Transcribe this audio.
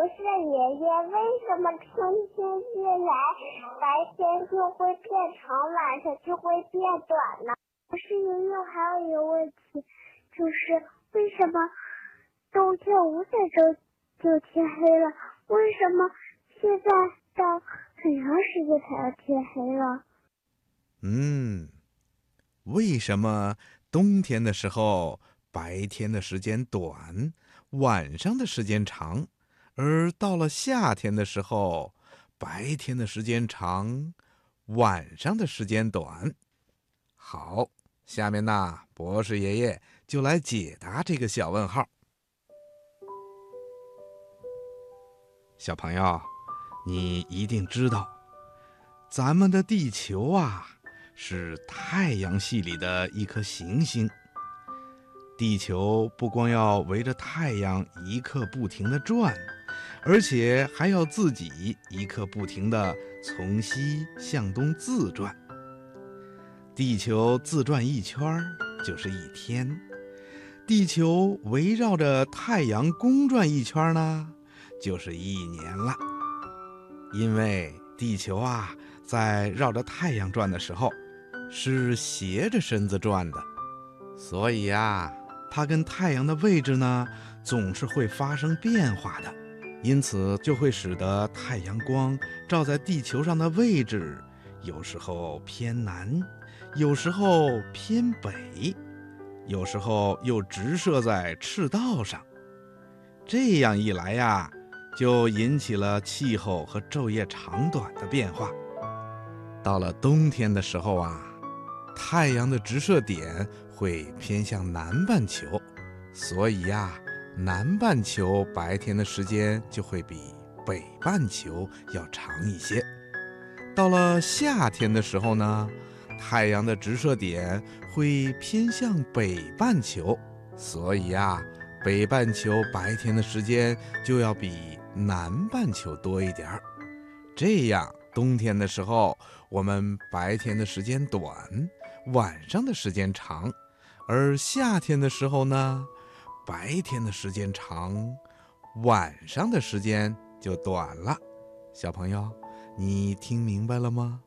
不是爷爷，为什么春天一来，白天就会变长，晚上就会变短呢？不是爷爷，还有一个问题，就是为什么冬天五点钟就天黑了？为什么现在到很长时间才要天黑了？嗯，为什么冬天的时候白天的时间短，晚上的时间长，而到了夏天的时候，白天的时间长，晚上的时间短？好，下面呢，博士爷爷就来解答这个小问号。小朋友，你一定知道，咱们的地球啊。是太阳系里的一颗行星。地球不光要围着太阳一刻不停地转，而且还要自己一刻不停地从西向东自转。地球自转一圈就是一天，地球围绕着太阳公转一圈呢，就是一年了。因为地球啊，在绕着太阳转的时候。是斜着身子转的，所以呀，它跟太阳的位置呢总是会发生变化的，因此就会使得太阳光照在地球上的位置有时候偏南，有时候偏北，有时候又直射在赤道上。这样一来呀，就引起了气候和昼夜长短的变化。到了冬天的时候啊。太阳的直射点会偏向南半球，所以呀，南半球白天的时间就会比北半球要长一些。到了夏天的时候呢，太阳的直射点会偏向北半球，所以呀，北半球白天的时间就要比南半球多一点儿。这样，冬天的时候，我们白天的时间短。晚上的时间长，而夏天的时候呢，白天的时间长，晚上的时间就短了。小朋友，你听明白了吗？